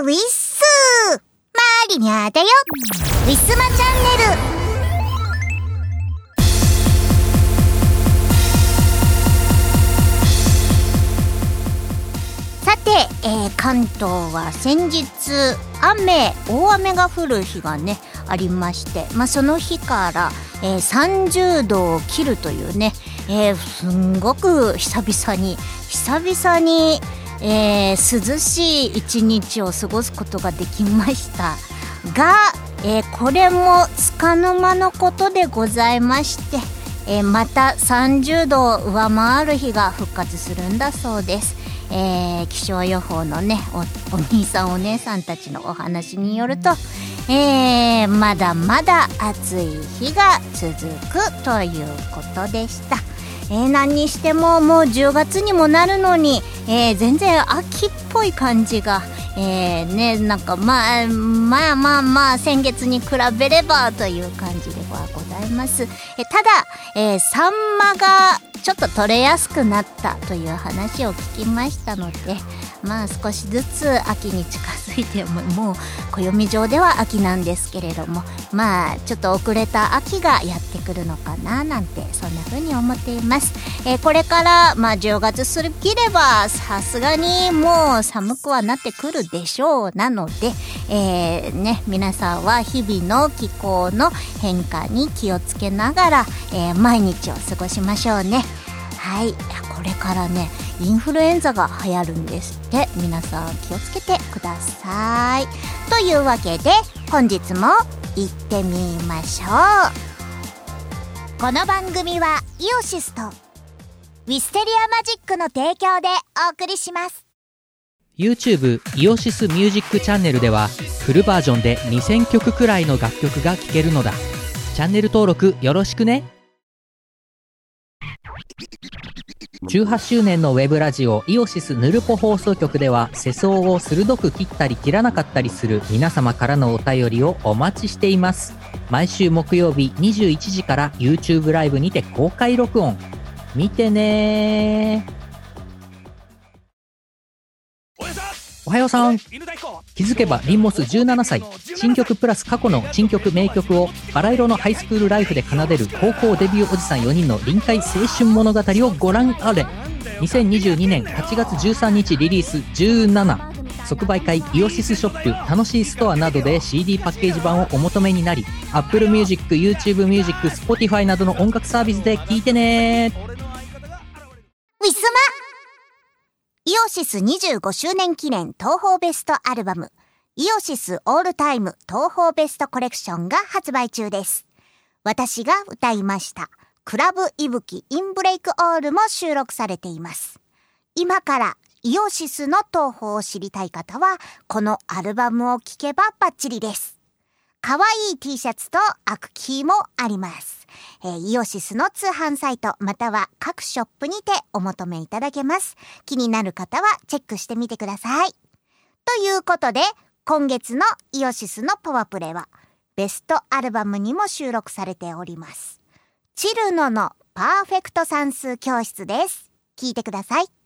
ウィッスマリニャだよ。ウィスマチャンネル。さて、えー関東は先日雨大雨が降る日がねありまして、まあ、その日から、えー30度を切るというね、えーすんごく久々に久々に、えー涼しい一日を過ごすことができましたが、えーこれもつかの間のことでございまして、えーまた30度を上回る日が復活するんだそうです。えー気象予報のねお兄さんお姉さんたちのお話によると、えーまだまだ暑い日が続くということでした。えー何にしてももう10月にもなるのに、えー全然秋っぽい感じが、えーねなんかまあまあまあまあ先月に比べればという感じではございます。えただ、えーサンマがちょっと取れやすくなったという話を聞きましたのでまあ少しずつ秋に近づいてももう暦上では秋なんですけれどもまあちょっと遅れた秋がやってくるのかななんてそんな風に思っています、えーこれからまあ10月過ぎればさすがにもう寒くはなってくるでしょうなので、えーね皆さんは日々の気候の変化に気をつけながら、えー毎日を過ごしましょうね。はい。これからねインフルエンザが流行るんですって。皆さん気をつけてください。というわけで本日も行ってみましょう。この番組はイオシスとウィステリアマジックの提供でお送りします。YouTube イオシスミュージックチャンネルではフルバージョンで2000曲くらいの楽曲が聴けるのだ。チャンネル登録よろしくね。18周年のウェブラジオイオシスヌルポ放送局では世相を鋭く切ったり切らなかったりする皆様からのお便りをお待ちしています。毎週木曜日21時から YouTube ライブにて公開録音。見てねー。おはようさん。気づけばリンモス17歳。新曲プラス過去の新曲名曲をバラ色のハイスクールライフで奏でる高校デビューおじさん4人の臨海青春物語をご覧あれ。2022年8月13日リリース17即売会イオシスショップ楽しいストアなどで CD パッケージ版をお求めになり Apple Music、YouTube Music、Spotify などの音楽サービスで聴いてね。ウィスマイオシス25周年記念東宝ベストアルバムイオシスオールタイム東宝ベストコレクションが発売中です。私が歌いましたクラブイブキインブレイクオールも収録されています。今からイオシスの東宝を知りたい方はこのアルバムを聴けばバッチリです。可愛いい T シャツとアクキーもあります。えーイオシスの通販サイトまたは各ショップにてお求めいただけます。気になる方はチェックしてみてください。ということで、今月のイオシスのパワープレイはベストアルバムにも収録されております。チルノのパーフェクト算数教室です。聞いてください。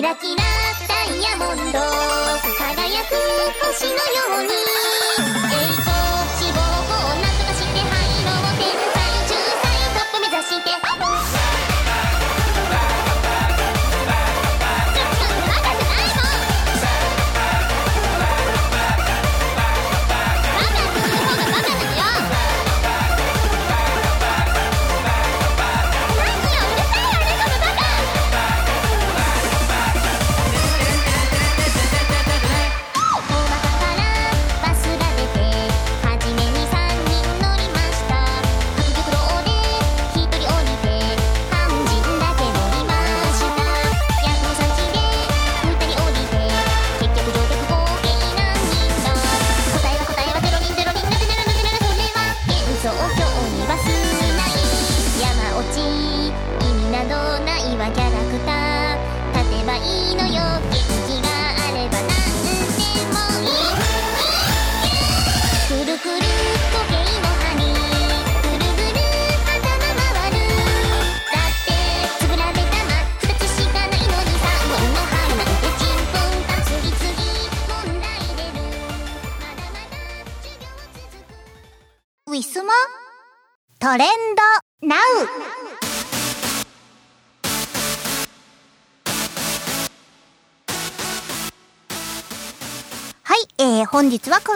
キラキラダイヤモンド。輝く星のように。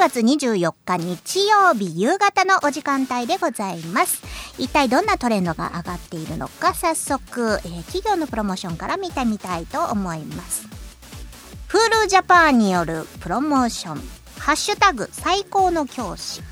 月24日日曜日夕方のお時間帯でございます。一体どんなトレンドが上がっているのか早速、えー、企業のプロモーションから見てみたいと思います。フールジャパンによるプロモーション、ハッシュタグ最高の教師という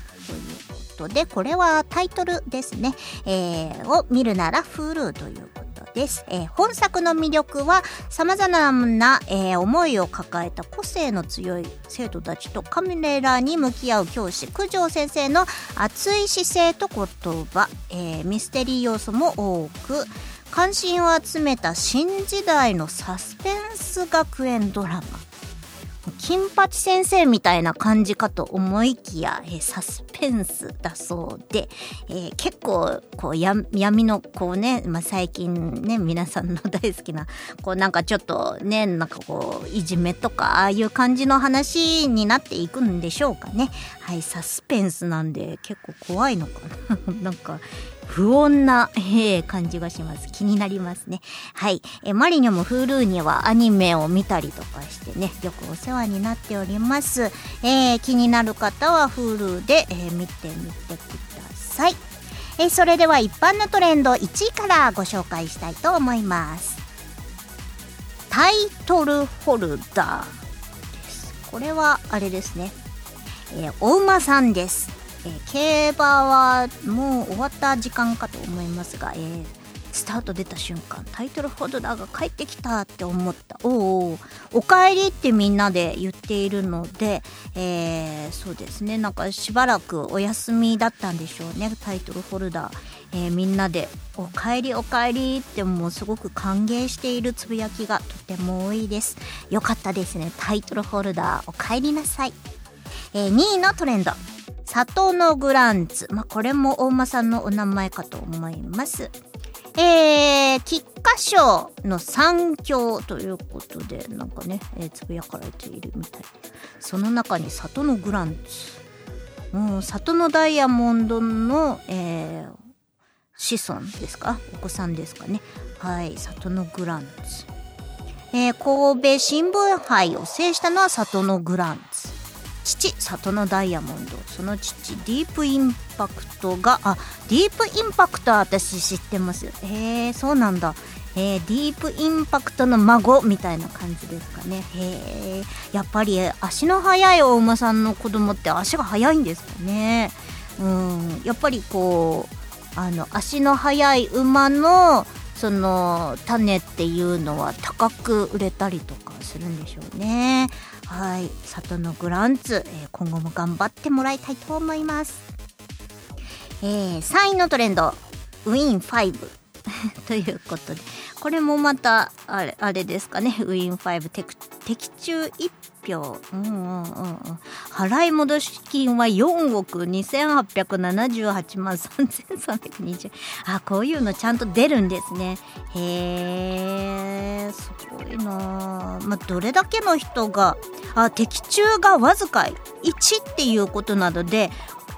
ことで、これはタイトルですね。えー、を見るなら Hulu ということです。えー、本作の魅力は様々な、えー、思いを抱えた個性の強い生徒たちとカメラに向き合う教師、九条先生の熱い姿勢と言葉、えー、ミステリー要素も多く、関心を集めた新時代のサスペンス学園ドラマ金八先生みたいな感じかと思いきや、えー、サスペンスだそうで、えー、結構こうや闇のこうね、まあ、最近ね皆さんの大好きなこうなんかちょっとねなんかこういじめとかああいう感じの話になっていくんでしょうかね。はいサスペンスなんで結構怖いのかな。なんか不穏な、えー、感じがします。気になりますね。はい。えマリニョも Hulu にはアニメを見たりとかしてね、よくお世話になっております。えー、気になる方は Hulu で、えー、見てみてください。えそれでは一般のトレンド1位からご紹介したいと思います。タイトルホルダーです。これはあれですね。えー、お馬さんです。えー、競馬はもう終わった時間かと思いますが、えー、スタート出た瞬間タイトルホルダーが帰ってきたって思った。おおおかえりってみんなで言っているので、えー、そうですね。なんかしばらくお休みだったんでしょうね。タイトルホルダー、えー、みんなで「おかえりおかえり」ってもうすごく歓迎しているつぶやきがとても多いです。よかったですね。タイトルホルダーおかえりなさい、えー、2位のトレンド。里のグランツ。まあ、これも大間さんのお名前かと思います。えー、菊花賞の三強ということで、なんかね、えー、つぶやかれているみたいで。その中に里のグランツ。もう、里のダイヤモンドの、えー、子孫ですか？お子さんですかね？はい、里のグランツ。えー、神戸新聞杯を制したのは里のグランツ。父里のダイヤモンド。その父ディープインパクトがあディープインパクトは私知ってますへえそうなんだ。えー、ディープインパクトの孫みたいな感じですかね。へえやっぱり足の速いお馬さんの子供って足が速いんですかね。うんやっぱりこうあの足の速い馬のその種っていうのは高く売れたりとかするんでしょうね。はい。里のグランツ、え、今後も頑張ってもらいたいと思います、えー、3位のトレンド。ウィーン5 ということで。これもまたあれあれですかね。ウィーン5的的中1票、うんうんうん、払い戻し金は4億。2878万3320あこういうのちゃんと出るんですね。へえすごいな。まあどれだけの人があ的中がわずか1っていうことなどで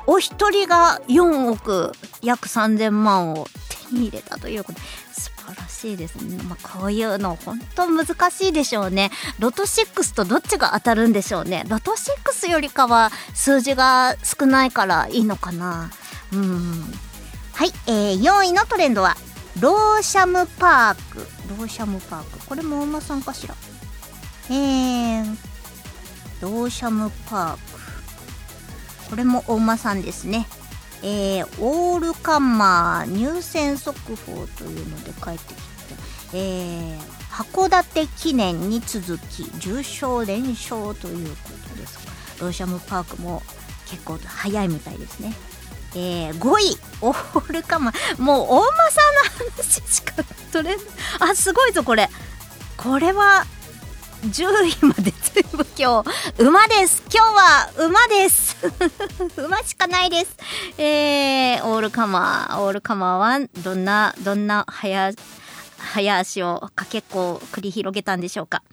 お一人が4億約3000万を手に入れたということ。晴らしいですね、まあ、こういうの本当難しいでしょうね。ロト6とどっちが当たるんでしょうね。ロト6よりかは数字が少ないからいいのかな。うん。はい、えー、4位のトレンドはローシャムパーク。ローシャムパーク。これもお馬さんかしら？えー、ローシャムパーク。これもお馬さんですね。えー、オールカンマー入選速報というので帰ってきて、えー、函館記念に続き重賞連勝ということです。ローシャムパークも結構早いみたいですね。えー、5位オールカンマー。もう大間さんの話しか取れないあすごいぞこれ。これは10位まで全部今日馬です。今日は馬です。馬しかないです。えー、オールカマーオールカマーはどんなどんな早早足をかけっこを繰り広げたんでしょうか。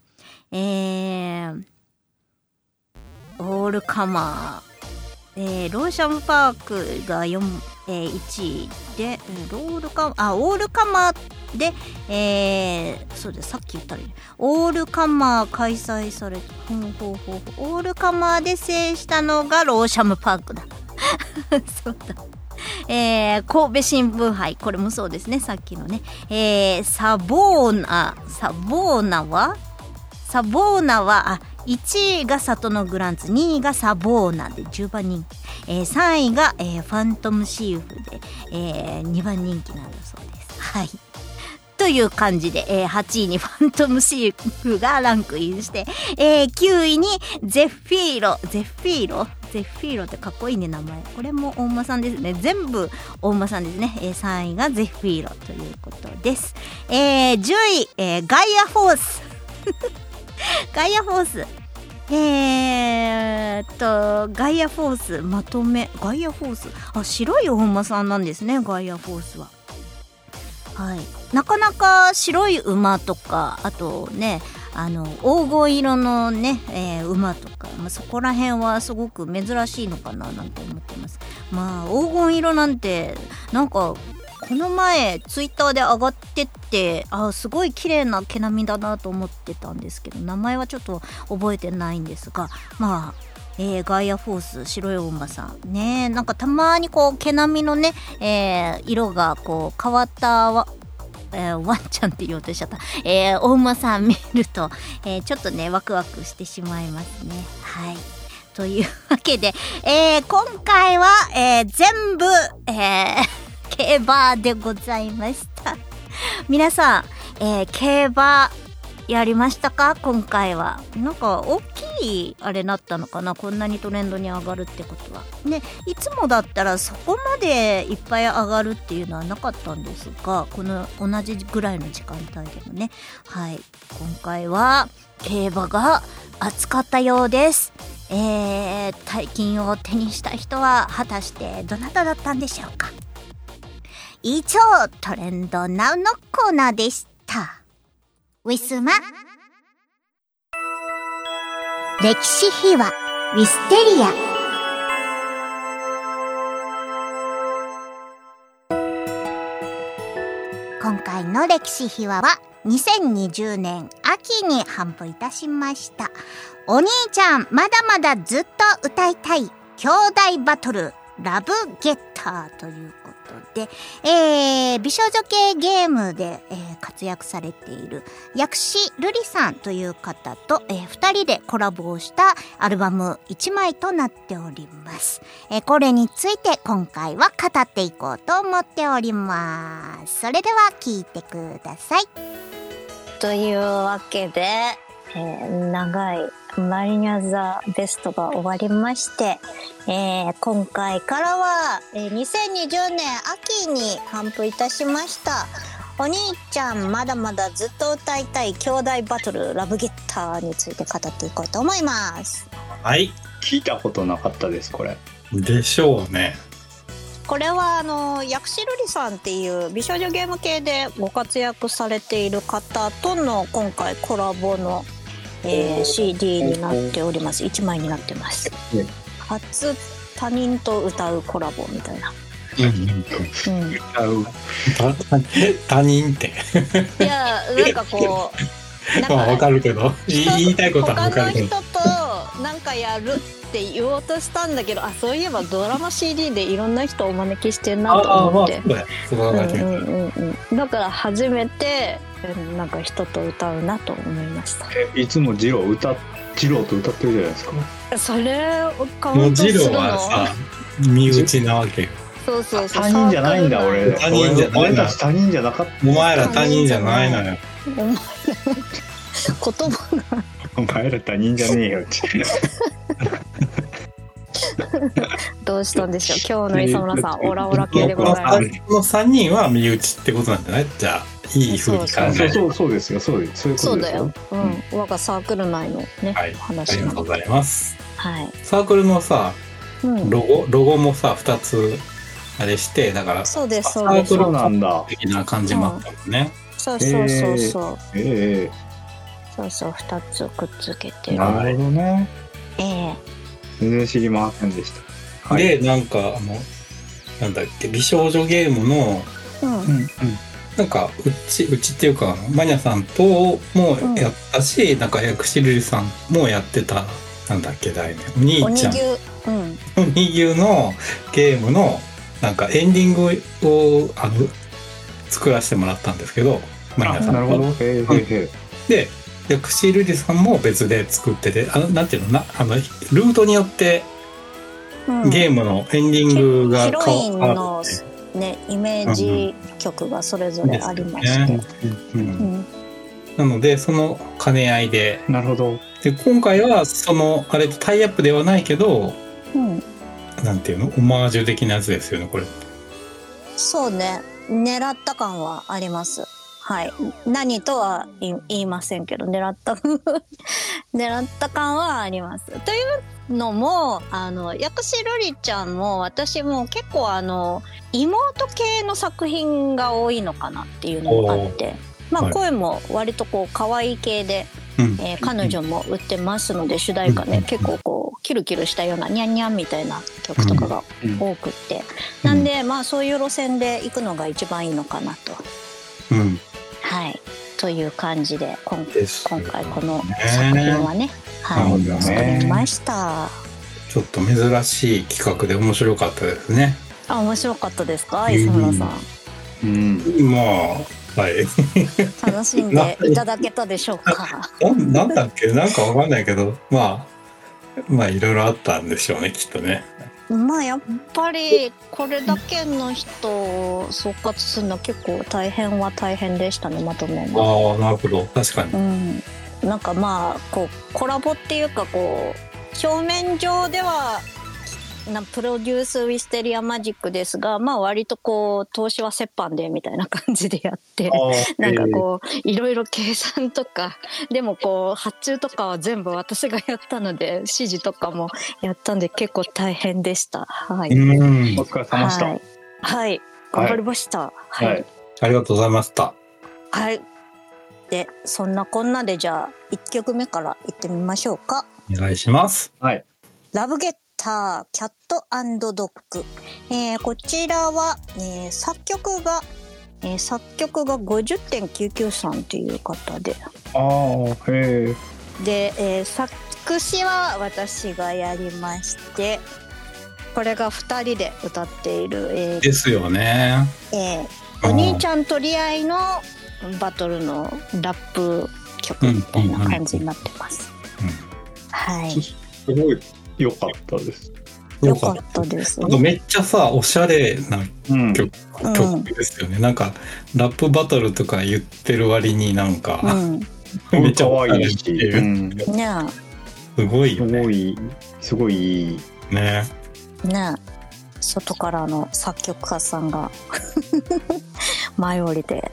えー、オールカマー。えーローシャムパークが4、えー1位で、ロールカあオールカマーで、えーそうですさっき言ったらいいねオールカマー開催されほうほうほうオールカマーで制したのがローシャムパークだ。そうだ。えー神戸新聞杯。これもそうですね。さっきのね、えーサボーナサボーナは？サボーナは？あ1位が里のグランツ2位がサボーナで10番人気、えー3位が、えーファントムシーフで、えー2番人気なんだそうです。はい。という感じで、えー8位に ファントムシーフがランクインして、えー9位にゼフィーロゼフィーロゼフィーロってかっこいいね名前。これも大馬さんですね。全部大馬さんですね、えー3位がゼフィーロということです、えー10位、えーガイアフォース。ガイアフォース。えー、っとガイアフォースまとめ。ガイアフォース？あ白いお馬さんなんですねガイアフォースは。はい。なかなか白い馬とかあとねあの黄金色のね、えー馬とか、まあ、そこら辺はすごく珍しいのかななんて思ってます。まあ黄金色なんてなんかこの前ツイッターで上がってってあすごい綺麗な毛並みだなと思ってたんですけど名前はちょっと覚えてないんですがまあえーガイアフォース白いお馬さんね。なんかたまにこう毛並みのね、えー色がこう変わったわえーワンちゃんって言おうとしちゃった、えーお馬さん見ると、えーちょっとねワクワクしてしまいますね。はい。というわけで、えー今回は、えー全部、えー競馬でございました。皆さん、えー競馬やりましたか？今回は。なんか大きいあれだったのかな？こんなにトレンドに上がるってことは。ねいつもだったらそこまでいっぱい上がるっていうのはなかったんですがこの同じぐらいの時間帯でもね。はい。今回は競馬が熱かったようです。えー、大金を手にした人は果たしてどなただったんでしょうか？以上トレンドナウのコーナーでした。ウィスマ。歴史秘話。ウィステリア。今回の歴史秘話は2020年秋に頒布いたしました。お兄ちゃんまだまだずっと歌いたい兄弟バトル。ラブゲッターということで、えー、美少女系ゲームで、えー活躍されている薬師瑠璃さんという方と、えー、2人でコラボをしたアルバム1枚となっております、えーこれについて今回は語っていこうと思っております。それでは聞いてください。というわけで、えー長いマリニャザベストが終わりまして、えー今回からは、えー2020年秋に頒布いたしましたお兄ちゃんまだまだずっと歌いたい兄弟バトルラブゲッターについて語っていこうと思いますはい。聞いたことなかったですこれでしょうね。これはあの薬師瑠璃さんっていう美少女ゲーム系でご活躍されている方との今回コラボの、えー CD になっております。1枚になってます。ね初他人と歌うコラボみたいな、うん、あのた他人って。いやなん。かこうなん。まあわかるけど。言いたいことは他のわかるけど。人となんかやるって言おうとしたんだけどあそういえばドラマ CD でいろんな人をお招きしてんなと思って。そうだから初めてうんなんか人と歌うなと思いました。えいつもジロー歌っジローと歌ってるじゃないですか。それをカウもうントするの？ジローはさ、身内なわけよ。そうそうそう。他人じゃないんだ俺。他人じゃない俺たち他人じゃなかっお前ら他人じゃないのよ。お前言葉がたお前ら他人じゃねえよ。どうしたんでしょう？今日の磯村さん オラオラ系でございます。この三人は身内ってことなんじゃないじゃあ、いい風に考あそう。そうそう。ですよそうですそういうことですよ。そうだよ、うん、我がサークル内のね、はい。あ話。なのりがとうございます。はい、サークルのさ、うん、ロゴ、ロゴもさ、二つ、あれして、だから、そうですサそうです。ークルなんだ。的な感じもあったもんね。そうそうそうそう、えそうそう二つくっつけて。えるなるほどね。ええ。全然知りませんでした。はい。でなんかあのなんだっけ美少女ゲームのうん。うんうん。なんかうちうちっていうかマニャさんともやったし、なんか薬師瑠璃さんもやってたなんだっけ題名。お兄ちゃん。鬼牛う。ん。鬼牛のゲームのなんかエンディングをあの作らせてもらったんですけどマニャさんなるほど。へえへえへで薬師瑠璃さんも別で作っててあのなんていうのなあのルートによってうん。ゲームのエンディングがヒロイン変わのねイメージ曲がそれぞれありまして、なのでその兼ね合いで。なるほど。で今回はそのあれとタイアップではないけどうん、なんていうのオマージュ的なやつですよねこれ。そうね。狙った感はありますはい。何とは言いませんけど狙った 狙った感はあります。というのもあの薬師瑠璃ちゃんも私も結構あの妹系の作品が多いのかなっていうのがあってまあはい。声も割とこう可愛い系でうん。えー彼女も売ってますので主題歌ね、うん結構こうキルキルしたようなニャンニャンみたいな曲とかがうん多くって、なんでまあそういう路線で行くのが一番いいのかなと。うんはい。という感じで今ですよ今回このね作品はねはい。ね。作りました。ちょっと珍しい企画で面白かったですね。あ面白かったですか？磯村さん。うん。まあはい。楽しんでいただけたでしょうか？なんなんだっけ？なんかわかんないけど。まあまあいろいろあったんでしょうねきっとねまあやっぱりこれだけの人を総括するのは結構大変は大変でしたねまとめ。ああなるほど。確かに。うん、なんかまあこうコラボっていうかこう表面上ではなプロデュース・ウィステリア・マジックですがまあ割とこう投資は折半でみたいな感じでやってなんかこういろいろ計算とかでもこう発注とかは全部私がやったので指示とかもやったんで結構大変でした。はい、うんお疲れ様でした。はい、はい、頑張りました。はい、はい。ありがとうございましたはい。で、そんなこんなでじゃあ、1曲目からいってみましょうか。お願いしますはい。ラブゲッター、キャットドッグ。えーこちらは、えー作曲が、えー作曲が50.99さんという方で、ああ、へえ。で、えー作詞は私がやりまして、これが2人で歌っている、えーですよねえーお兄ちゃん取り合いのバトルのラップ曲みたいな感じになってます。はい。すごい良かったです。よかったですなんかめっちゃさおしゃれなうん。曲うん曲ですよね、なんかラップバトルとか言ってる割になんか、うん。めっちゃ可愛いし、ううん、ねすごいねごい、すごいいい。ねえ、ねえ。外からの作曲家さんが 前降りて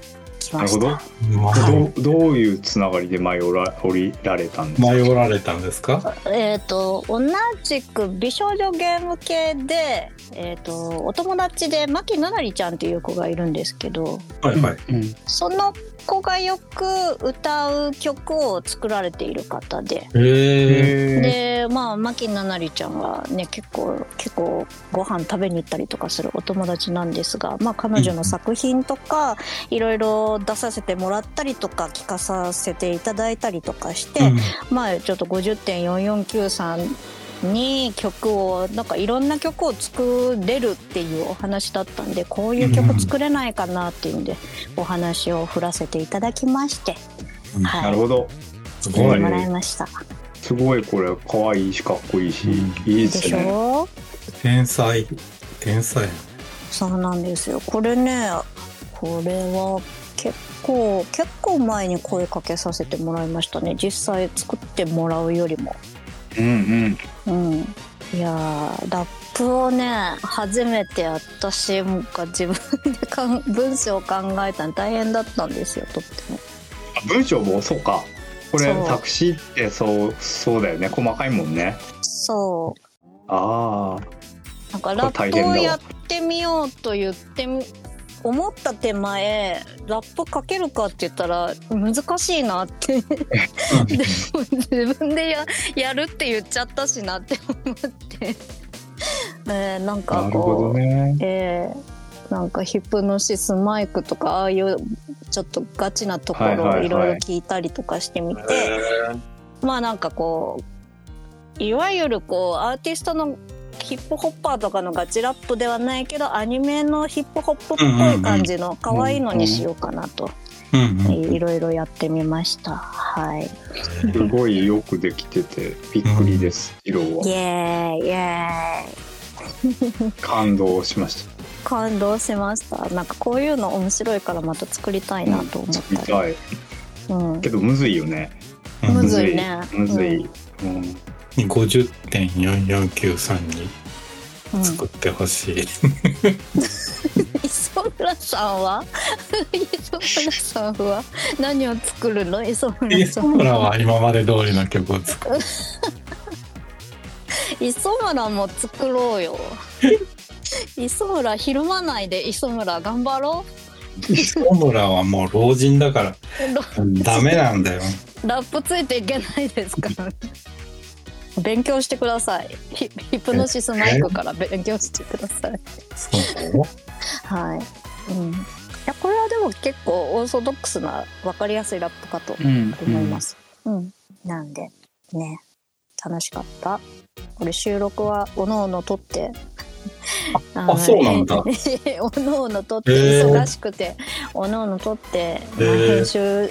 きましなるほど。どうどういうつながりで舞い降ら降りられたんですか？迷われたんですか？えっ、と同じく美少女ゲーム系で、えっ、とお友達で牧ななりちゃんっていう子がいるんですけど、はいはい、うん。その子がよく歌う曲を作られている方で。でまあ牧ななりちゃんはね結構結構ご飯食べに行ったりとかするお友達なんですが、まあ、彼女の作品とかいろいろ出させてもらったりとか聞かさせていただいたりとかして、まあちょっと50.449さんに曲をなんかいろんな曲を作れるっていうお話だったんでこういう曲作れないかなっていうんでお話を振らせていただきまして、うんはないるほど。すごい作ってもらいました。すごいこれ可愛いしかっこいいし、うんいいでですしね。ょ天才天才そうなんですよ。これね、これは結構、結構前に声かけさせてもらいましたね。実際作ってもらうよりも。うんうん。うん。いやー、ラップをね、初めて私が自分でかん 文章を考えたの大変だったんですよ、とっても。あ文章もそうか。これそう作詞ってそうそうだよね。細かいもんね。そう。ああ。なんかラップをやってみようと言ってみ思った手前ラップかけるかって言ったら難しいなって。でも自分でややるって言っちゃったしなって思って。えー、なんかこう、どね。えーなんかヒプノシスマイクとかああいうちょっとガチなとこはいはいはい。ろいろいろ聞いたりとかしてみて、まあなんかこういわゆるこうアーティストのヒップホッパーとかのガチラップではないけどアニメのヒップホップっぽい感じの可愛いのにしようかなと。いろいろやってみました。はい。すごいよくできててびっくりです。色は。イエーイイエーイ。感動しました。感動しました。なんかこういうの面白いからまた作りたいなと思った、うん、作りたい。うん、けどむずいよね。むずいね。むずい。うん、うん。50.44932う、作ってほしい、磯村さんは？磯村さんは？何を作るの？磯村さ磯村は今まで通りの曲を作る。磯村も作ろうよ。磯村ひるまないで磯村頑張ろう。磯村はもう老人だから。うダメなんだよ。ラップついていけないですから勉強してください。ヒヒプノシスマイクから勉強してください。そう はい、うん、いやこれはでも結構オーソドックスな分かりやすいラップかとうん思います。うん。なんで、ね、楽しかった。これ収録はおのおの撮って。あそうなんだ。おのおの撮って、忙しくて、おのおの撮って、まあ、編集、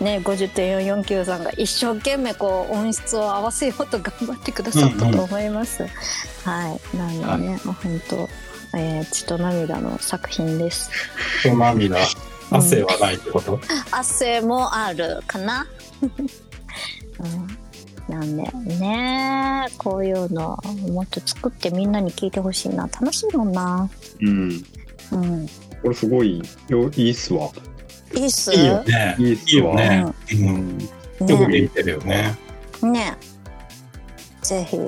ね、50.449さんが一生懸命こう音質を合わせようと頑張ってくださったと思います。はい。なんでね、本当、えー血と涙の作品です。そう涙。汗はないってこと、汗もあるかな？うん、なんでねこういうのもっと作ってみんなに聞いてほしいな楽しいもんな。うん。うん、これすごいよ、いいっすわ。いいっすいいよね。いいっすわ。いいよね。う。うんん。よくねできてるよね。ねぜひ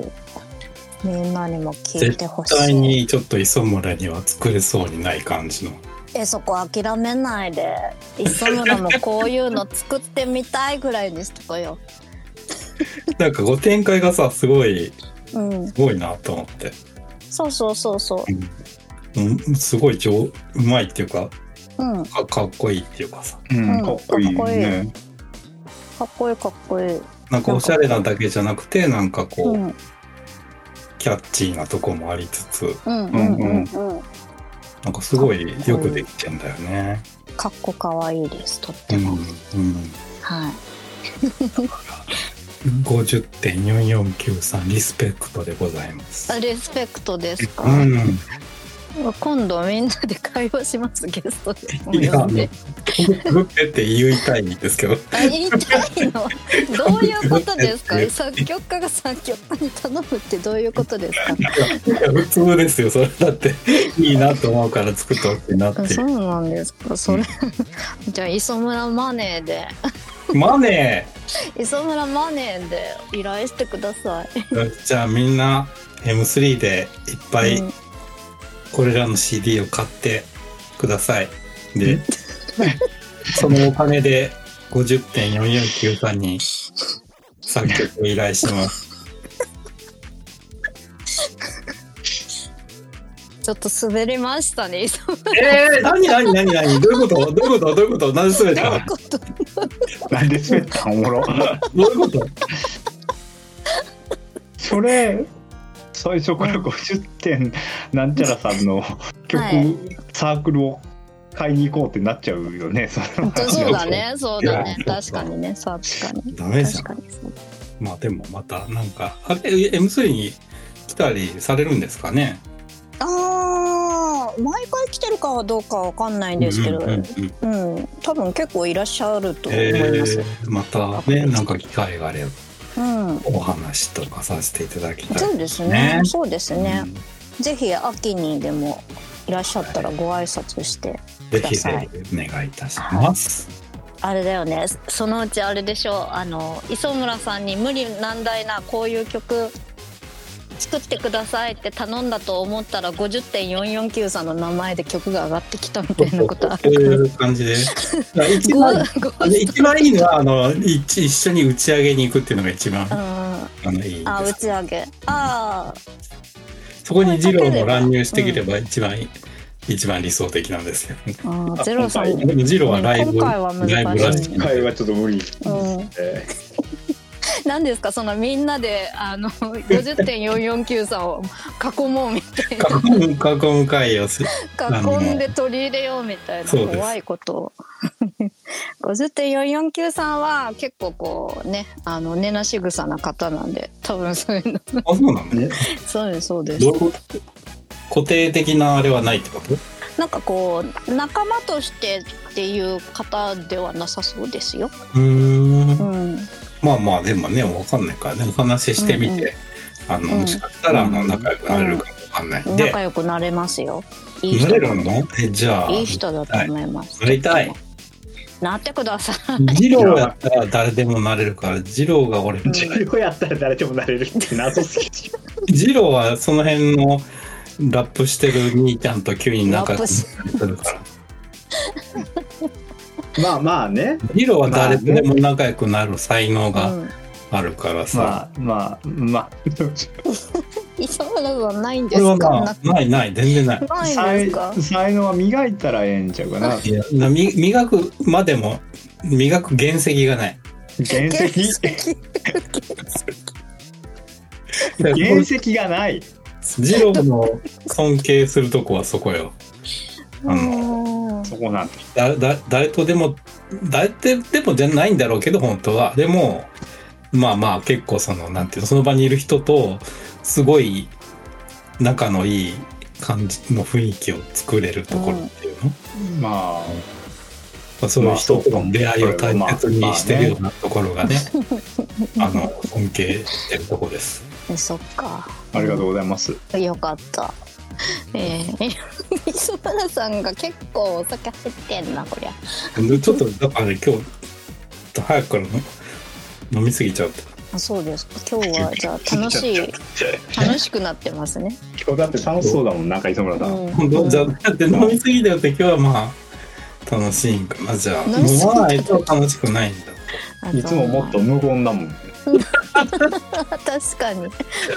みんなにも聞いてほし絶対い。にちょっと磯村には作れそうにない感じの。えそこ諦めないで磯村もこういうの作ってみたいぐらいにしとこよ。なんかこう展開がさ、すごい、うん、すごいなと思って。そうそうそうそうん、すごい上、うまいっていうか、う。うん、かかっこいいっていうかさ。うん、かっこいいかっこいいね。かっこいいかっこいい。なんかおしゃれなだけじゃなくて、なんかこう、うんキャッチーなとこもありつつ、うんうんうんうん。なんかすごいよくできてんだよね。かっこかわいいですとっうん。ても。うん。はい。50.4493リスペクトでございます。あリスペクトですか？うん。今度みんなで会話しますゲストでもいや、呼んで。グッペって言いたいんですけど。あ言いたいの？どういうことですか？え。作曲家が作曲家に頼むってどういうことですか？いや普通ですよ。それだっていいなと思うから作ってほしいなってい。そううなんですか。それ。じゃあ磯村マネーで。マネ 磯村マネーで依頼してください。ーじゃあみんな M3 でいっぱいうんこれらの CD を買ってください。で、そのお金で50.4493に作曲を依頼します。ちょっと滑りましたね。磯村えー、何何何何どういうこと？どういうこと？どういうこと？何すべた？どどういうこと？なんで滑った？んおもろ。ういうこと？それ、最初から50点なんちゃらさんの 曲、はいサークルを買いに行こうってなっちゃうよね。そそうだね。そうだね確かにね。確かに。ダメじゃん。まあでもまたなんか、あれ M3 に来たりされるんですかね？ああ、毎回来てるかはどうかわかんないんですけど、ううんんうんうん多分結構いらっしゃると思えいます。ー、またね、なんか機会があればうん、お話とかさせていただきたい。そうですね。ねそうですね。ぜひ秋にでもいらっしゃったらご挨拶して。ぜひぜひお願いいたします。あれだよね。そのうちあれでしょう。あの磯村さんに無理難題なこういう曲。作ってくださいって頼んだと思ったら50.449さんの名前で曲が上がってきたみたいなことあそうるいう感じで。一ご番一番いいのはあの一一緒に打ち上げに行くっていうのが一番うんあのいいです。あ打ち上げああそこに二郎も乱入してきれば一番、一番理想的なんですよ。あゼロさん。でも二郎はライブ、今回は難しいライブらしい今回はちょっと無理。うんえ 何ですか？そのみんなであの50.449を囲もうみたいな。囲む囲む会をす囲んで取り入れようみたいな怖いこと。を50.449さんは結構こうねあの根なし草な方なんで多分そういうの。あ、そうなのね。そうですそうです。固定的なあれはないってこと？なんかこう仲間としてっていう方ではなさそうですよ。うーん。うん、まあまあでもねわかんないからねお話ししてみて、あのうん。もしかしたらあの仲良くなれるかもわかんない。ん。で、仲良くなれますよ。いい人なれるの？えじゃあいい人だと思います。なりたい。なってください。二郎やったら誰でもなれるから二郎が俺ー、授業やったら誰でもなれるって謎すぎる。二郎はその辺のラップしてる兄ちゃんと急に仲良くなるから まあまあね。二郎は誰とでも仲良くなる才能がうんあるからさ、まあまあまあ。磯村さんないんですか？なまあないない全然ないない才すか？才能は磨いたらええんちゃうかな。磨くまでも磨く原石がない原石？原石がない。二郎の尊敬するとこはそこよあのうん そこなんだ。だだ誰とでも誰ででもじゃないんだろうけど本当はでもまあまあ結構そのなんていうのその場にいる人とすごい仲のいい感じの雰囲気を作れるところっていうの、ままあ、そういう人との出会いを大切にしてるようなところがね、あの尊敬してるとこです。えそっか。あ、ありがとうございます。よかった。えー、磯村さんが結構お酒入ってんなこりゃ。でちょっとだからね今日早くからの飲みすぎちゃうと。あそうですか。今日は じゃあ楽しい楽しくなってますね。今日だって楽しそうだもん、なんか磯村さん。うんじゃあだって飲みすぎだよって今日はまあ楽しいんかなじゃあ飲まないと楽しくないんだあいつももっと無言だもん。確かに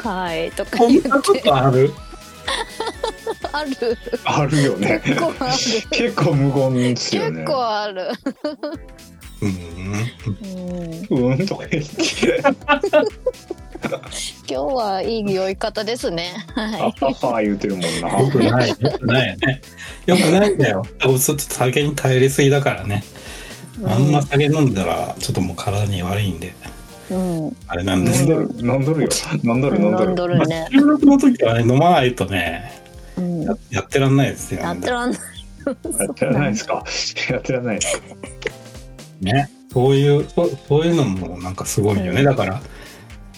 はいとかこん言っなことある？あるあるよね。結構ある結構無言ですよね。結構ある。うんうんうんとか言って。今日はいい酔い方ですね。はあはは言うてるもんな。よくないよくないよねよくないんだよちょっと酒に頼りすぎだからねい。あんま酒飲んだらちょっともう体に悪いんでうん、あれなんです飲んどる、飲んどるよ。飲んどる、飲んど飲んる。どるね。収録の時はね飲まないとねうん、ややってらんないですよやってらんない。やってらないですか？やってらない。ねそういうそそういうのもなんかすごいよねだから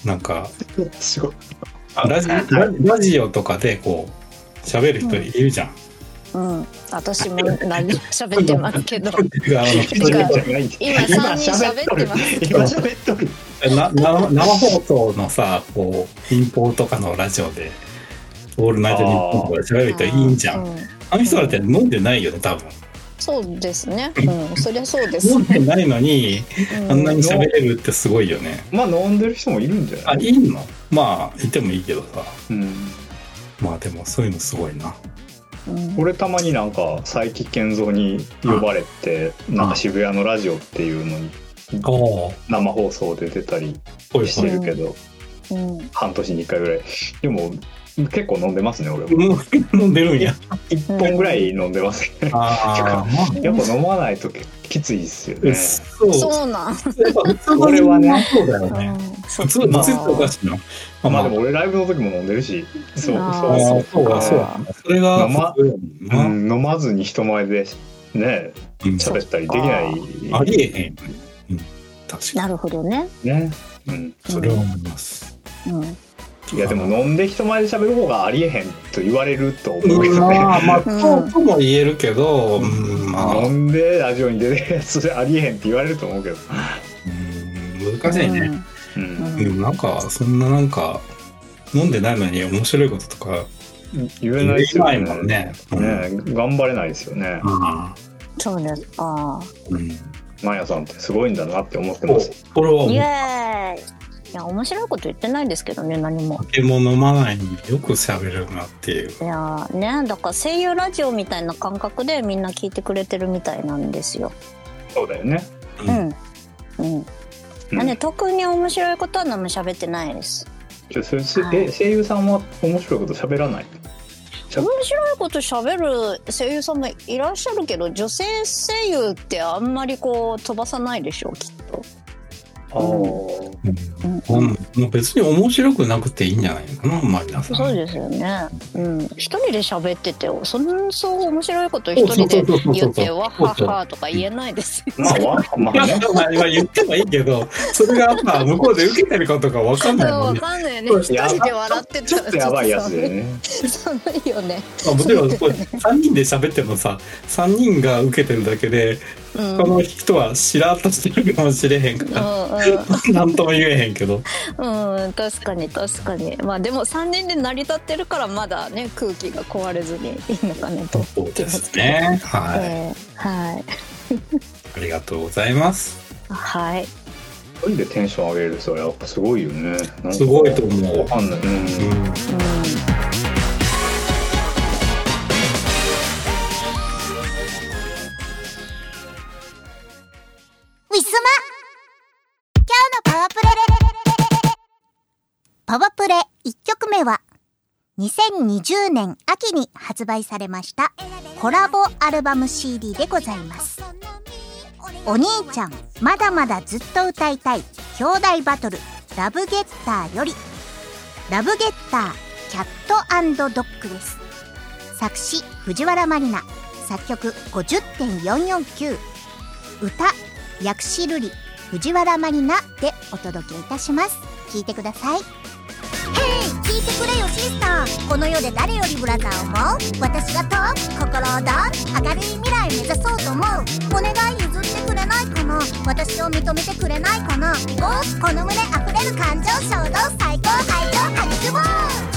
なんかすごい。ラジララジオとかでこう喋る人いるじゃん。うん、私も何 喋ってますけど。今三人喋ってます今喋っとる。生放送のさこう民放とかのラジオで「オールナイトニッポン」とかで喋る人いいんじゃん。うあの人だって飲んでないよね多分。そうですね。うん、そりゃそうです。飲んでないのにうんあんなに喋れるってすごいよね。まあ飲んでる人もいるんじゃない？あいいの？まあいてもいいけどさうん。まあでもそういうのすごいな。うん俺たまになんか佐伯健三に呼ばれてなんか渋谷のラジオっていうのに生放送で出たりして。るけどうん半年に1回ぐらいでも結構飲んでますね俺もうん飲んでるんや。1本ぐらい飲んでますねああまあやっぱ飲まないときついっすよねそうそうなん。やっぱ普通の俺はねそうだよね。そ普通普通っておかしいな。まあでも俺ライブの時も飲んでるしそうあそうあそうーそれが飲まうん、飲まずに人前でね喋ったりできないありえへん。うん確かなるほどね。ね、うん、に。それは思います。うん。いやでも飲んで人前で喋る方がありえへんと言われると思うけどね、まあまあ、うん そうとも言えるけど、うん、まあ、飲んでラジオに出るやつでありえへんって言われると思うけど、うん難しいね。うん。うん。うん、なんか、そんななんか、飲んでないのに面白いこととか言えないでもんね。うん。ね頑張れないですよね。あそうです。あー。うん。マヤさんってすごいんだなって思ってます。あ。イこれは思うエーイ。いや面白いこと言ってないですけどね何も。酒も飲まないのによく喋るなっていう。いやーねだから声優ラジオみたいな感覚でみんな聞いてくれてるみたいなんですよ。そうだよね。うん。うん、うん。なん。で特に面白いことは何も喋ってないです。じゃあそれせはい。え声優さんは面白いこと喋らない？面白いこと喋る声優さんもいらっしゃるけど女性声優ってあんまりこう飛ばさないでしょうきっと。あー。うんうん。もう別に面白くなくていいん。じゃないかな、マリナさん。そうですよね。うん。一人で喋ってて、そん。そう面白いこと一人で言って、わははとか言えないですよ。まあわまいやあねまあ言ってもいいけど、それがまあ向こうで受けてるかとかわかん。ないもわん。ね。かん。ないよね。一人で笑ってちょたらっとやばいやつでね寒いよね。まあ、もちろん。これ3人で喋ってもさ3人が受けてるだけで。この人はしらっとしてるかもしれへん。から何とも言えへん。けど。うん、うん、確かに確かに。まあでも3人で成り立ってるからまだね空気が壊れずにいいのかなと、そうですね。はい。えーはい。ありがとうございます。はい。一人でテンション上げる人はや。っぱすごいよね。すごいと思う。わかんない、うん。うんうんウィスマパワプレ1曲目は2020年秋に発売されましたコラボアルバム CD でございますお兄ちゃんまだまだずっと歌いたい兄弟バトルラブゲッターよりラブゲッターキャットドッグです作詞藤原まりな作曲50.449歌薬師瑠璃藤原まりなでお届けいたします。聞いてください。聞いてくれよシスター。この世で誰よりブラザーを思う？私がと心をだ明るい未来目指そうと思うお願い譲ってくれないかな？私を認めてくれないかな？おこの胸溢れる感情衝動最高愛情育もう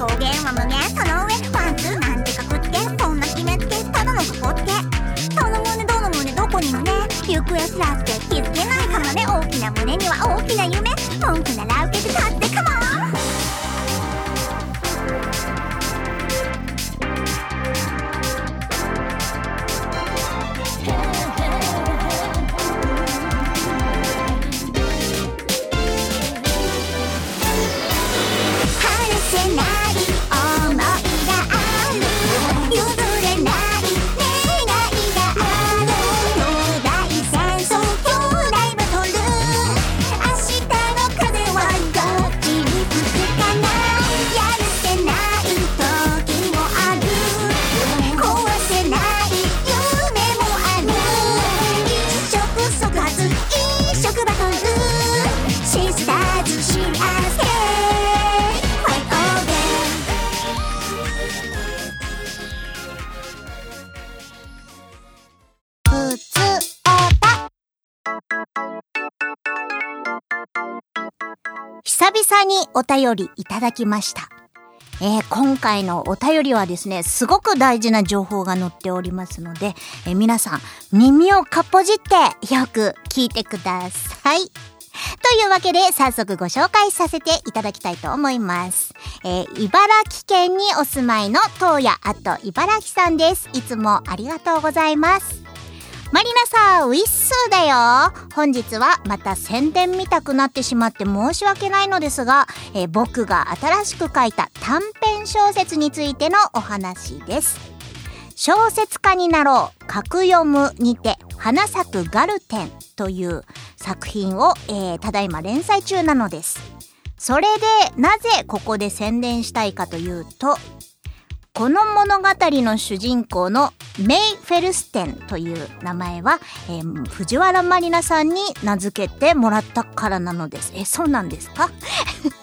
表現は無限その上ワンツーなんてかくつけそんな決めつけただのかこつけ。その胸どの胸どこに胸行方知らずで気づけないからね。大きな胸には大きな夢。文句なら受けて立つお便りいただきました。えー今回のお便りはですね、すごく大事な情報が載っておりますので、えー皆さん耳をかっぽじってよく聞いてください。というわけで早速ご紹介させていただきたいと思います。えー茨城県にお住まいの東野あと茨城さんです。いつもありがとうございます。マリナさん、ウィッスーだよ。本日はまた宣伝見たくなってしまって申し訳ないのですが、え僕が新しく書いた短編小説についてのお話です。小説家になろう、格読むにて、花咲くガルテンという作品を、えーただいま連載中なのです。それで、なぜここで宣伝したいかというと、この物語の主人公のメイ・フェルステンという名前は、えー藤原まりなさんに名付けてもらったからなのです。え、そうなんですか？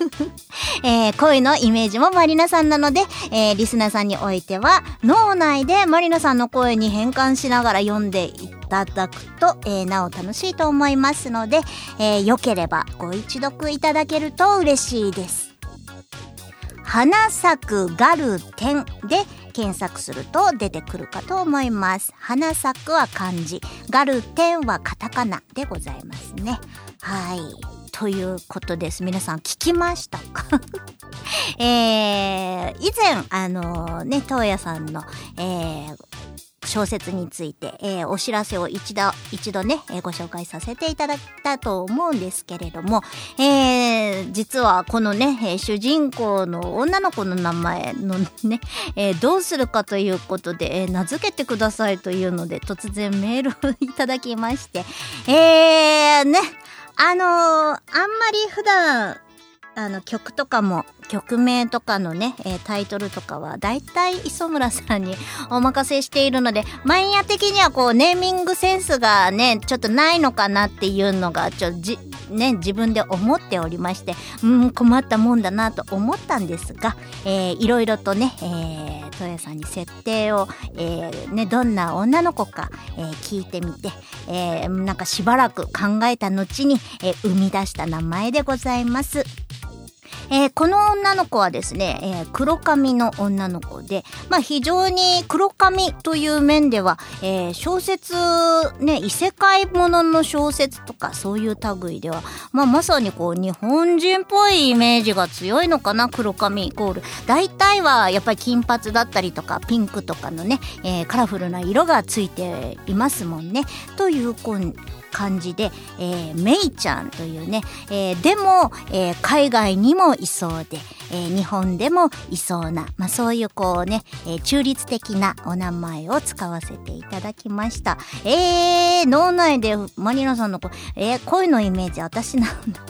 えー声のイメージもマリナさんなので、えーリスナーさんにおいては脳内でマリナさんの声に変換しながら読んでいただくと、えー、なお楽しいと思いますので、えー、よければご一読いただけると嬉しいです花咲くガルテンで検索すると出てくるかと思います。花咲くは漢字。ガルテンはカタカナでございますね。はい。ということです。皆さん聞きましたか？えー、以前あのー、ね東野さんの、えー、小説について、えー、お知らせを一度、一度ね、えー、ご紹介させていただいたと思うんですけれども、えー、実はこのね、え主人公の女の子の名前のね、えどうするかということで、え名付けてくださいというので、突然メールをいただきまして、えー、ね、あのあんまり普段、あの曲とかも曲名とかのね、えー、タイトルとかはだいたい磯村さんに お任せしているのでマイヤ的にはこうネーミングセンスがねちょっとないのかなっていうのがちょじね自分で思っておりましてうん困ったもんだなと思ったんですが、えー、いろいろとね、えー、豊谷さんに設定を、えー、ね、どんな女の子か、えー、聞いてみて、えー、なんかしばらく考えた後に、え生み出した名前でございます。えー、この女の子はですね、えー、黒髪の女の子で、まあ、非常に黒髪という面では、えー、小説、ね、異世界ものの小説とかそういう類では、まあ、まさにこう日本人っぽいイメージが強いのかな黒髪イコール。大体はやっぱり金髪だったりとかピンクとかのね、えカラフルな色がついていますもんね。という感じで、えー、メイちゃんというね、えー、でも、えー、海外にもいそうで、え日本でもいそうな、まあ、そういうこうね、え中立的なお名前を使わせていただきました。えー、脳内でマリナさんのこえー、恋のイメージ私なんだ。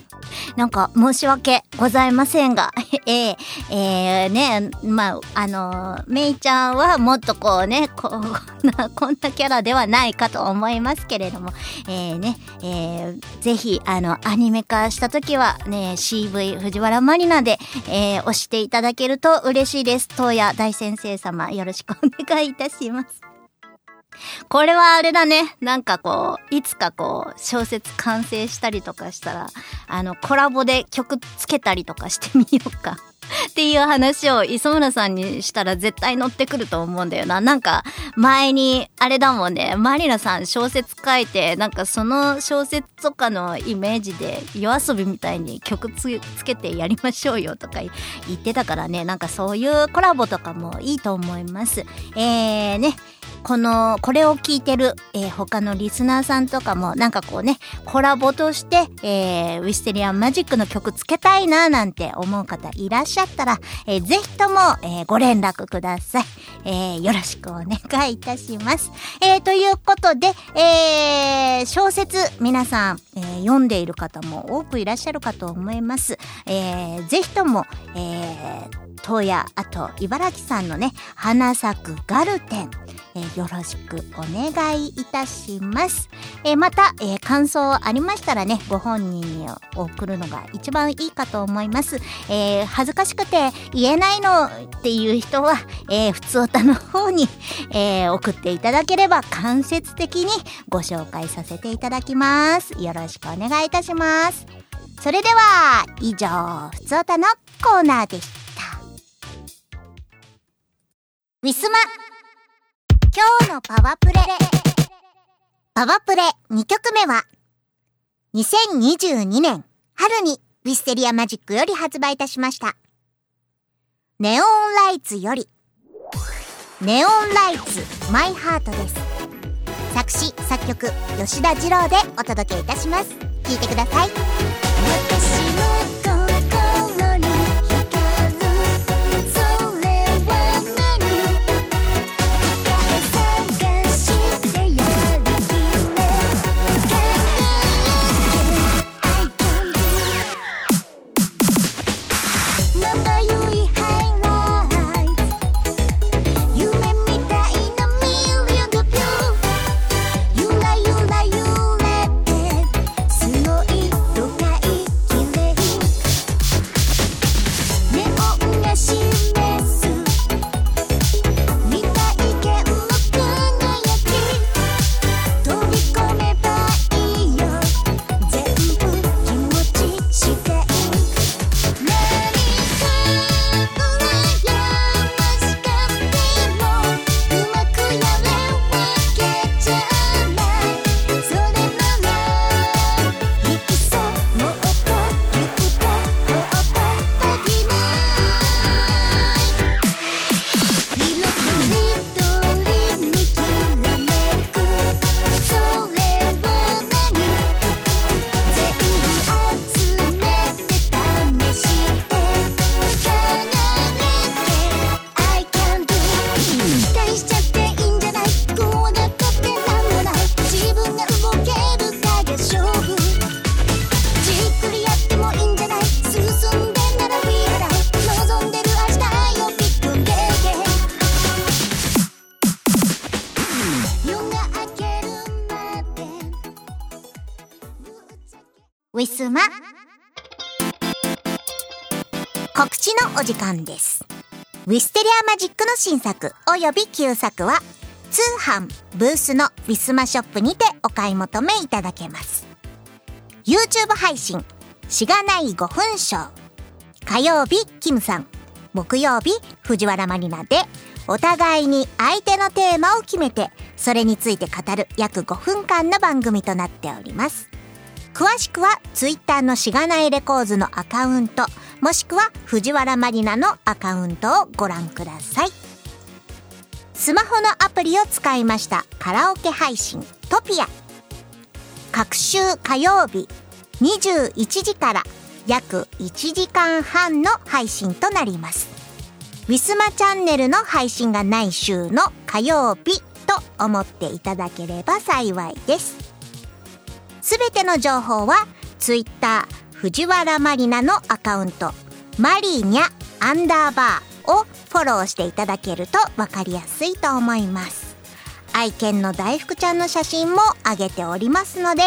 なんか申し訳ございませんが、えー、えー、ね、まあ、あのー、メイちゃんはもっとこうね、こう、な、こんなキャラではないかと思いますけれども、えー、ね、えー、ぜひ、あの、アニメ化した時はね、CV 藤原まりなで、えー、押していただけると嬉しいです。東野大先生様、よろしくお願いいたします。これはあれだね。なんかこう、いつかこう、小説完成したりとかしたら、あの、コラボで曲つけたりとかしてみようか。っていう話を磯村さんにしたら絶対乗ってくると思うんだよな。なんか前にあれだもんね、マリナさん小説書いて、なんかその小説とかのイメージで夜遊びみたいに曲つけてやりましょうよとか言ってたからね、なんかそういうコラボとかもいいと思います。えーね、この、これを聞いてる、えー、他のリスナーさんとかも、なんかこうね、コラボとして、えー、ウィステリアンマジックの曲つけたいななんて思う方いらっしゃったら、えー、ぜひとも、えー、ご連絡ください。えー、よろしくお願いいたします。えー、ということで、えー、小説、皆さん、えー、読んでいる方も多くいらっしゃるかと思います。えー、ぜひとも、えー、東野、あと茨城さんのね、花咲くガルテン、えー、よろしくお願いいたします。えー、また、えー、感想ありましたらね、ご本人に送るのが一番いいかと思います。え恥ずかしくて言えないのっていう人は、えー、普通歌の方に、え送っていただければ間接的にご紹介させていただきます。よろしくお願いいたします。それでは、以上、ふつおたのコーナーでした。ウィスマ今日のパワープレパワープレ2曲目は2022年春にウィステリアマジックより発売いたしましたネオンライツより。ネオンライツマイハートです。作詞作曲吉田二郎でお届けいたします。聴いてください。ウィスマ。告知のお時間です。ウィステリアマジックの新作および旧作は通販ブースのウィスマショップにてお買い求めいただけます。YouTube 配信しがない5分ショー火曜日キムさん。木曜日藤原マリナで。お互いに相手のテーマを決めてそれについて語る約5分間の番組となっております。詳しくは Twitter のしがないレコーズのアカウントもしくは藤原マリナのアカウントをご覧ください。スマホのアプリを使いましたカラオケ配信トピア。各週火曜日21時から約1時間半の配信となります。ウィスマチャンネルの配信がない週の火曜日と思っていただければ幸いです。すべての情報は Twitter 藤原マリナのアカウントマリーニャアンダーバーをフォローしていただけると分かりやすいと思います。愛犬の大福ちゃんの写真も上げておりますので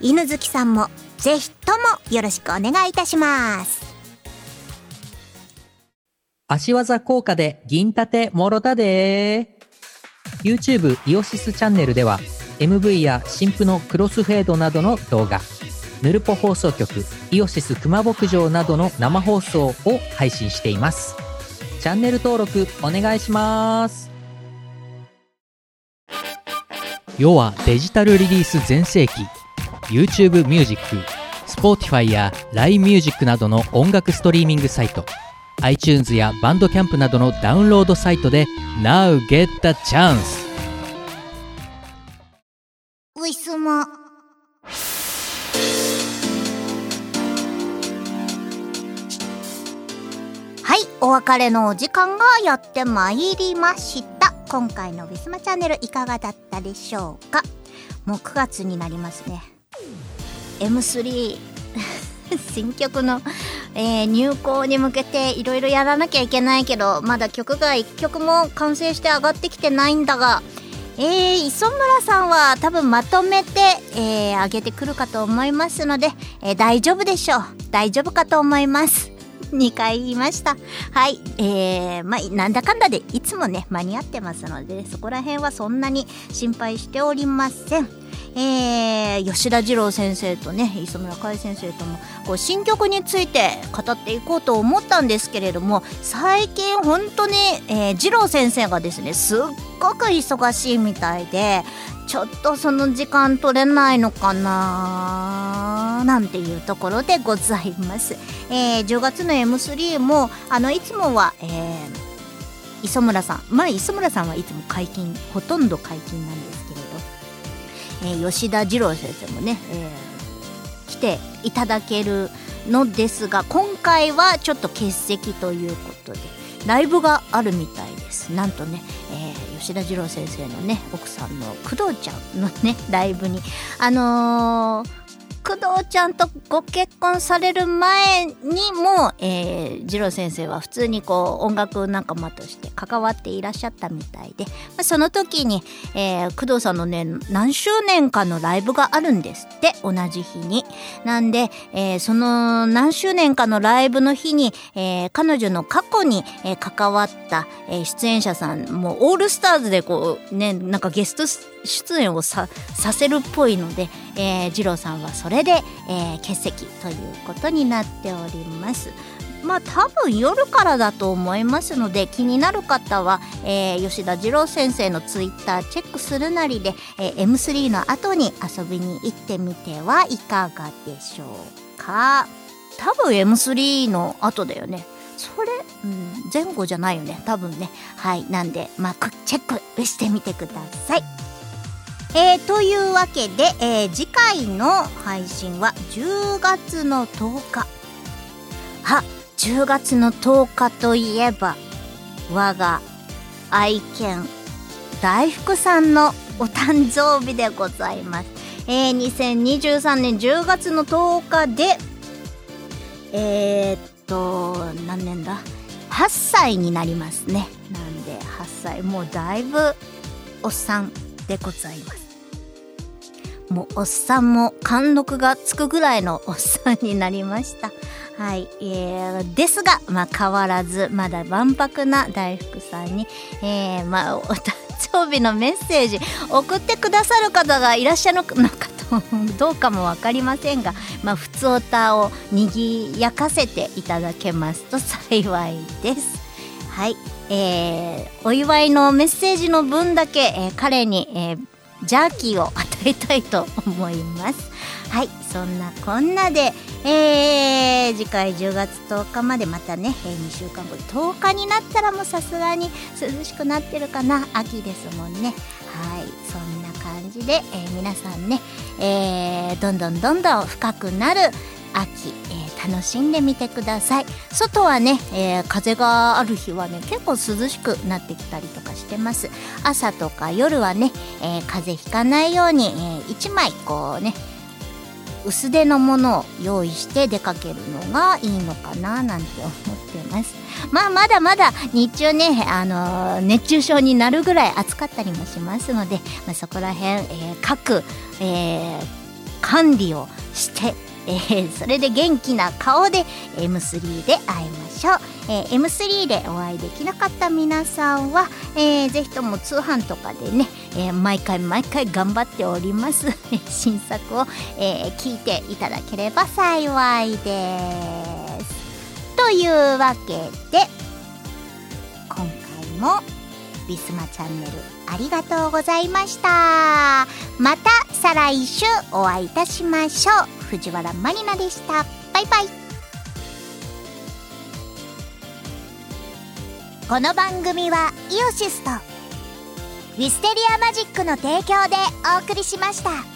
犬好きさんもぜひともよろしくお願いいたします。足技効果で銀盾もろたで YouTube イオシスチャンネルでは MV や新婦のクロスフェードなどの動画ヌルポ放送局イオシス熊牧場などの生放送を配信しています。チャンネル登録お願いします。世はデジタルリリース全盛期。YouTube ミュージック Spotify や LINE ミュージックなどの音楽ストリーミングサイト。iTunes やバンドキャンプなどのダウンロードサイトで Now get the chance! ウィスマはいお別れのお時間がやってまいりました。今回のウィスマチャンネルいかがだったでしょうか？もう9月になりますね。M3 新曲の、えー入稿に向けていろいろやらなきゃいけないけどまだ曲が1曲も完成して上がってきてないんだがえー、磯村さんは多分まとめて、えー上げてくるかと思いますので、えー大丈夫でしょう。大丈夫かと思います。2回言いました。はい。えー、まあなんだかんだでいつもね間に合ってますのでそこら辺はそんなに心配しておりません。えー、吉田二郎先生とね磯村海先生ともこう新曲について語っていこうと思ったんですけれども最近本当に、えー、二郎先生がですねすっごく忙しいみたいでちょっとその時間取れないのかななんていうところでございます。えー、10月の M3 もあのいつもは、えー磯村さん。まあ磯村さんはいつも解禁ほとんど解禁なんですけれど。えー吉田二郎先生もね、えー来ていただけるのですが今回はちょっと欠席ということでライブがあるみたいです。なんとね、えー吉田二郎先生のね奥さんの工藤ちゃんのねライブにあのー工藤ちゃんとご結婚される前にも、えー、二郎先生は普通にこう音楽仲間として関わっていらっしゃったみたいで、まあ、その時に、えー、工藤さんのね何周年かのライブがあるんですって同じ日に。なんで、えーその何周年かのライブの日に、えー彼女の過去に、えー関わった、えー出演者さんもうオールスターズでこうねなんかゲスト出演をささせるっぽいので、えー、二郎さんはそれで、えー欠席ということになっております。まあ多分夜からだと思いますので気になる方は、えー吉田二郎先生のツイッターチェックするなりで、えー M3 の後に遊びに行ってみてはいかがでしょうか。多分 M3 の後だよね。それ、うん、前後じゃないよね。多分ね。はい。なんでまあチェックしてみてください。えーというわけで、えー次回の配信は10月の10日。は10月の10日といえば我が愛犬大福さんのお誕生日でございます、えー2023年10月の10日でえー、っと何年だ？8歳になりますね。なんで8歳。もうだいぶおっさんでございます。もうおっさんも貫禄がつくぐらいのおっさんになりました。はい、えー、ですが、まあ、変わらずまだわんぱくな大福さんに、えー、まあお 誕生日のメッセージ送ってくださる方がいらっしゃるのかとどうかも分かりませんが、まあ、普通おたをにぎやかせていただけますと 幸いです。はい、えー、お祝いのメッセージの分だけ、えー彼に、えージャーキーを与えたいと思います。はい、そんなこんなで、えー次回10月10日までまたね、え2週間後10日になったらもうさすがに涼しくなってるかな秋ですもんねはいそんな感じで、えー皆さんね、えーどんどんどんどん深くなる秋、えー楽しんでみてください。外はね、えー風がある日はね結構涼しくなってきたりとかしてます。朝とか夜はね、えー風邪ひかないように、え1枚こうね薄手のものを用意して出かけるのがいいのかななんて思ってます。まあまだまだ日中ね、あのー熱中症になるぐらい暑かったりもしますので、まあ、そこら辺、えー各、えー管理をして、えーそれで元気な顔で M3 で会いましょう、えー M3 でお会いできなかった皆さんは、えーぜひとも通販とかでね、えー毎回毎回頑張っております。新作を、えー聞いていただければ幸いです。というわけで今回もビスマチャンネルありがとうございました。また再来週お会いいたしましょう。藤原まりなでした。バイバイ。この番組はイオシスとウィステリアマジックの提供でお送りしました。